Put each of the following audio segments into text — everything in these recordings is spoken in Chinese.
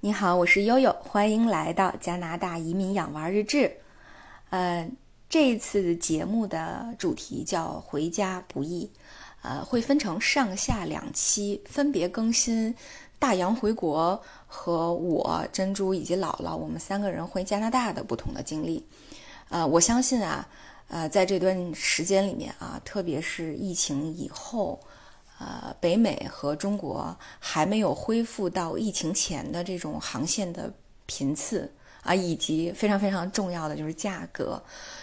你好，我是悠悠，欢迎来到加拿大移民养娃日志。呃，这一次节目的主题叫“回家不易”，呃，会分成上下两期，分别更新大洋回国和我珍珠以及姥姥我们三个人回加拿大的不同的经历。呃，我相信啊，呃，在这段时间里面啊，特别是疫情以后。呃，北美和中国还没有恢复到疫情前的这种航线的频次啊，以及非常非常重要的就是价格，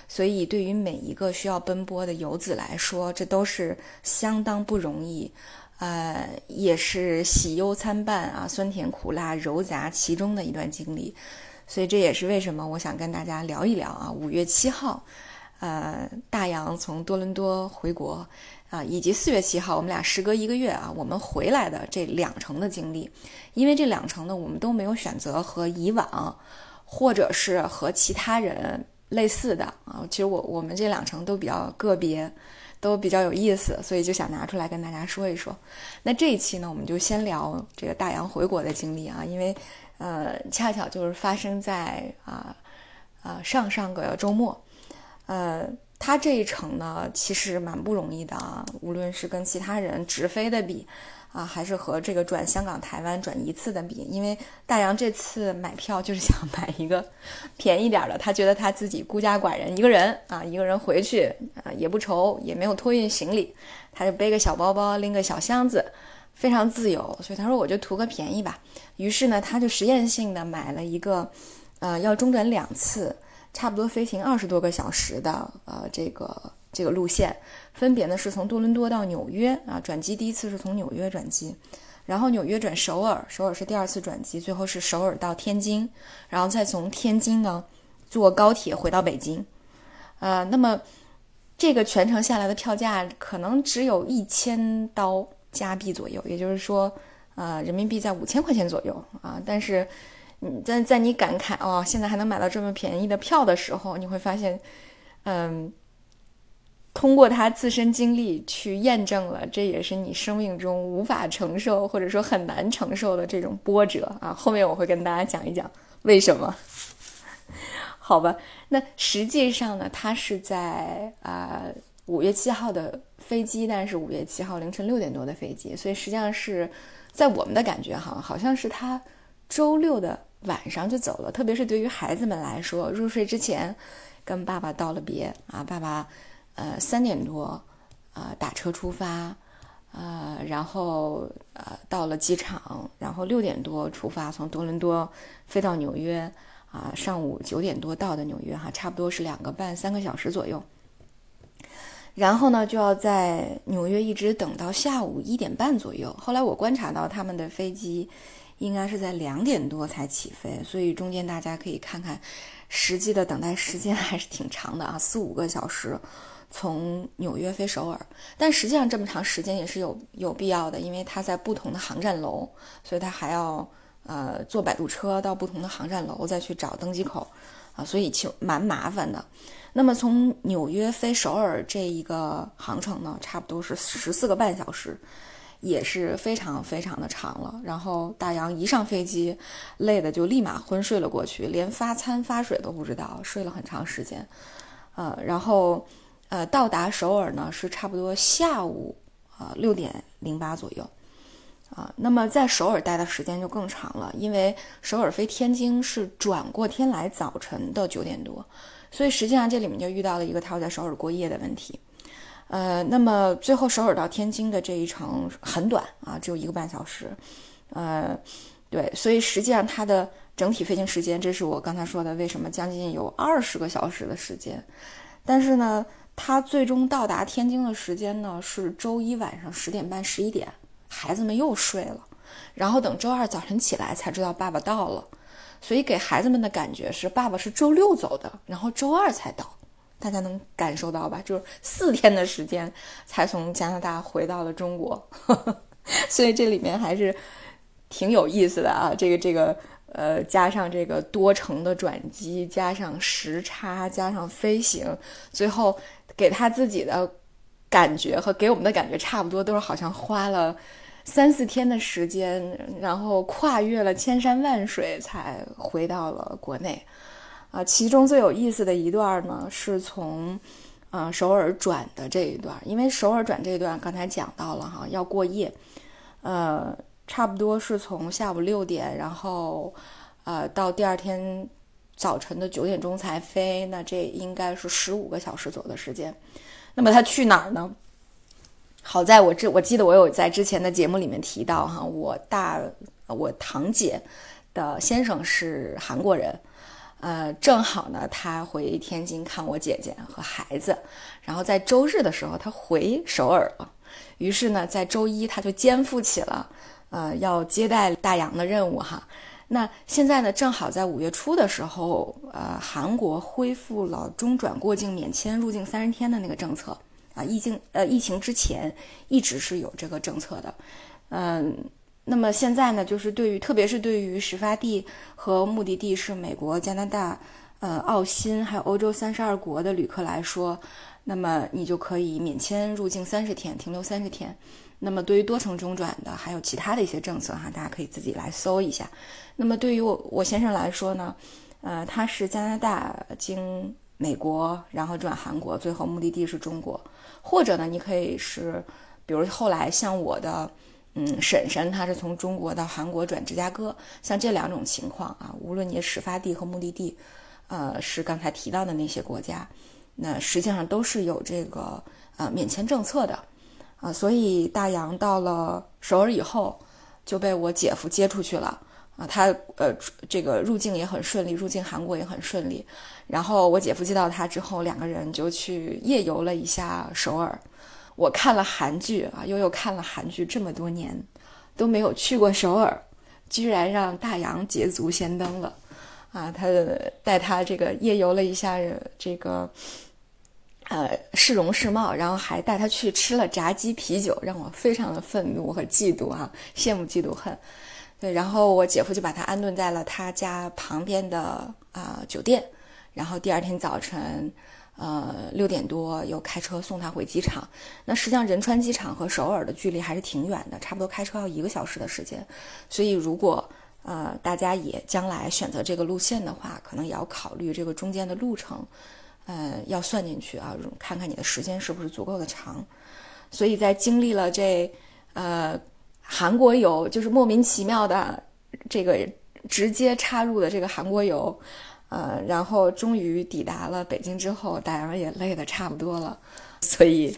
所以对于每一个需要奔波的游子来说，这都是相当不容易，呃，也是喜忧参半啊，酸甜苦辣糅杂其中的一段经历，所以这也是为什么我想跟大家聊一聊啊，五月七号，呃，大洋从多伦多回国。啊，以及四月七号，我们俩时隔一个月啊，我们回来的这两程的经历，因为这两程呢，我们都没有选择和以往，或者是和其他人类似的啊。其实我我们这两程都比较个别，都比较有意思，所以就想拿出来跟大家说一说。那这一期呢，我们就先聊这个大洋回国的经历啊，因为呃，恰巧就是发生在啊啊上上个周末，呃。他这一程呢，其实蛮不容易的啊，无论是跟其他人直飞的比，啊，还是和这个转香港、台湾转一次的比，因为大洋这次买票就是想买一个便宜点的，他觉得他自己孤家寡人一个人啊，一个人回去啊也不愁，也没有托运行李，他就背个小包包，拎个小箱子，非常自由，所以他说我就图个便宜吧。于是呢，他就实验性的买了一个，呃，要中转两次。差不多飞行二十多个小时的，呃，这个这个路线，分别呢是从多伦多到纽约啊，转机第一次是从纽约转机，然后纽约转首尔，首尔是第二次转机，最后是首尔到天津，然后再从天津呢坐高铁回到北京，呃，那么这个全程下来的票价可能只有一千刀加币左右，也就是说，呃，人民币在五千块钱左右啊，但是。在在你感慨哦，现在还能买到这么便宜的票的时候，你会发现，嗯，通过他自身经历去验证了，这也是你生命中无法承受或者说很难承受的这种波折啊。后面我会跟大家讲一讲为什么。好吧，那实际上呢，他是在啊五月七号的飞机，但是五月七号凌晨六点多的飞机，所以实际上是在我们的感觉哈，好像是他周六的。晚上就走了，特别是对于孩子们来说，入睡之前跟爸爸道了别啊，爸爸，呃，三点多啊打车出发，呃，然后呃到了机场，然后六点多出发，从多伦多飞到纽约啊，上午九点多到的纽约哈，差不多是两个半三个小时左右，然后呢就要在纽约一直等到下午一点半左右，后来我观察到他们的飞机。应该是在两点多才起飞，所以中间大家可以看看，实际的等待时间还是挺长的啊，四五个小时，从纽约飞首尔。但实际上这么长时间也是有有必要的，因为它在不同的航站楼，所以它还要呃坐摆渡车到不同的航站楼再去找登机口啊，所以其实蛮麻烦的。那么从纽约飞首尔这一个航程呢，差不多是十四个半小时。也是非常非常的长了，然后大洋一上飞机，累的就立马昏睡了过去，连发餐发水都不知道，睡了很长时间，呃，然后呃到达首尔呢是差不多下午啊六点零八左右，啊，那么在首尔待的时间就更长了，因为首尔飞天津是转过天来早晨的九点多，所以实际上这里面就遇到了一个他要在首尔过夜的问题。呃，那么最后首尔到天津的这一程很短啊，只有一个半小时。呃，对，所以实际上它的整体飞行时间，这是我刚才说的，为什么将近有二十个小时的时间。但是呢，它最终到达天津的时间呢是周一晚上十点半、十一点，孩子们又睡了，然后等周二早晨起来才知道爸爸到了，所以给孩子们的感觉是爸爸是周六走的，然后周二才到。大家能感受到吧？就是四天的时间才从加拿大回到了中国，所以这里面还是挺有意思的啊。这个这个呃，加上这个多程的转机，加上时差，加上飞行，最后给他自己的感觉和给我们的感觉差不多，都是好像花了三四天的时间，然后跨越了千山万水才回到了国内。啊，其中最有意思的一段呢，是从，呃，首尔转的这一段，因为首尔转这一段刚才讲到了哈，要过夜，呃，差不多是从下午六点，然后，呃，到第二天早晨的九点钟才飞，那这应该是十五个小时左右的时间。那么他去哪儿呢？好在我这我记得我有在之前的节目里面提到哈，我大我堂姐的先生是韩国人。呃，正好呢，他回天津看我姐姐和孩子，然后在周日的时候他回首尔了，于是呢，在周一他就肩负起了呃要接待大洋的任务哈。那现在呢，正好在五月初的时候，呃，韩国恢复了中转过境免签入境三十天的那个政策啊，疫情呃疫情之前一直是有这个政策的，嗯。那么现在呢，就是对于特别是对于始发地和目的地是美国、加拿大、呃、澳新还有欧洲三十二国的旅客来说，那么你就可以免签入境三十天，停留三十天。那么对于多程中转的，还有其他的一些政策哈，大家可以自己来搜一下。那么对于我我先生来说呢，呃，他是加拿大经美国，然后转韩国，最后目的地是中国。或者呢，你可以是，比如后来像我的。嗯，婶婶她是从中国到韩国转芝加哥，像这两种情况啊，无论你始发地和目的地，呃，是刚才提到的那些国家，那实际上都是有这个呃免签政策的，啊，所以大洋到了首尔以后就被我姐夫接出去了啊，他呃这个入境也很顺利，入境韩国也很顺利，然后我姐夫接到他之后，两个人就去夜游了一下首尔。我看了韩剧啊，悠悠看了韩剧这么多年，都没有去过首尔，居然让大洋捷足先登了，啊，他带他这个夜游了一下这个，呃，市容市貌，然后还带他去吃了炸鸡啤酒，让我非常的愤怒和嫉妒啊，羡慕嫉妒恨，对，然后我姐夫就把他安顿在了他家旁边的啊酒店，然后第二天早晨。呃，六点多又开车送他回机场。那实际上仁川机场和首尔的距离还是挺远的，差不多开车要一个小时的时间。所以如果呃大家也将来选择这个路线的话，可能也要考虑这个中间的路程，呃，要算进去啊，看看你的时间是不是足够的长。所以在经历了这呃韩国游，就是莫名其妙的这个直接插入的这个韩国游。呃，然后终于抵达了北京之后，大洋也累得差不多了，所以，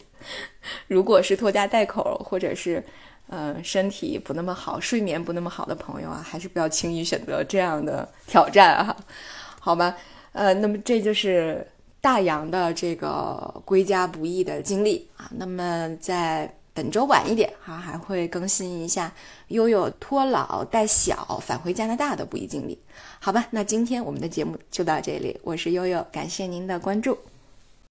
如果是拖家带口或者是呃身体不那么好、睡眠不那么好的朋友啊，还是不要轻易选择这样的挑战啊，好吧？呃，那么这就是大洋的这个归家不易的经历啊。那么在。本周晚一点哈，还会更新一下悠悠托老带小返回加拿大的不易经历，好吧？那今天我们的节目就到这里，我是悠悠，感谢您的关注。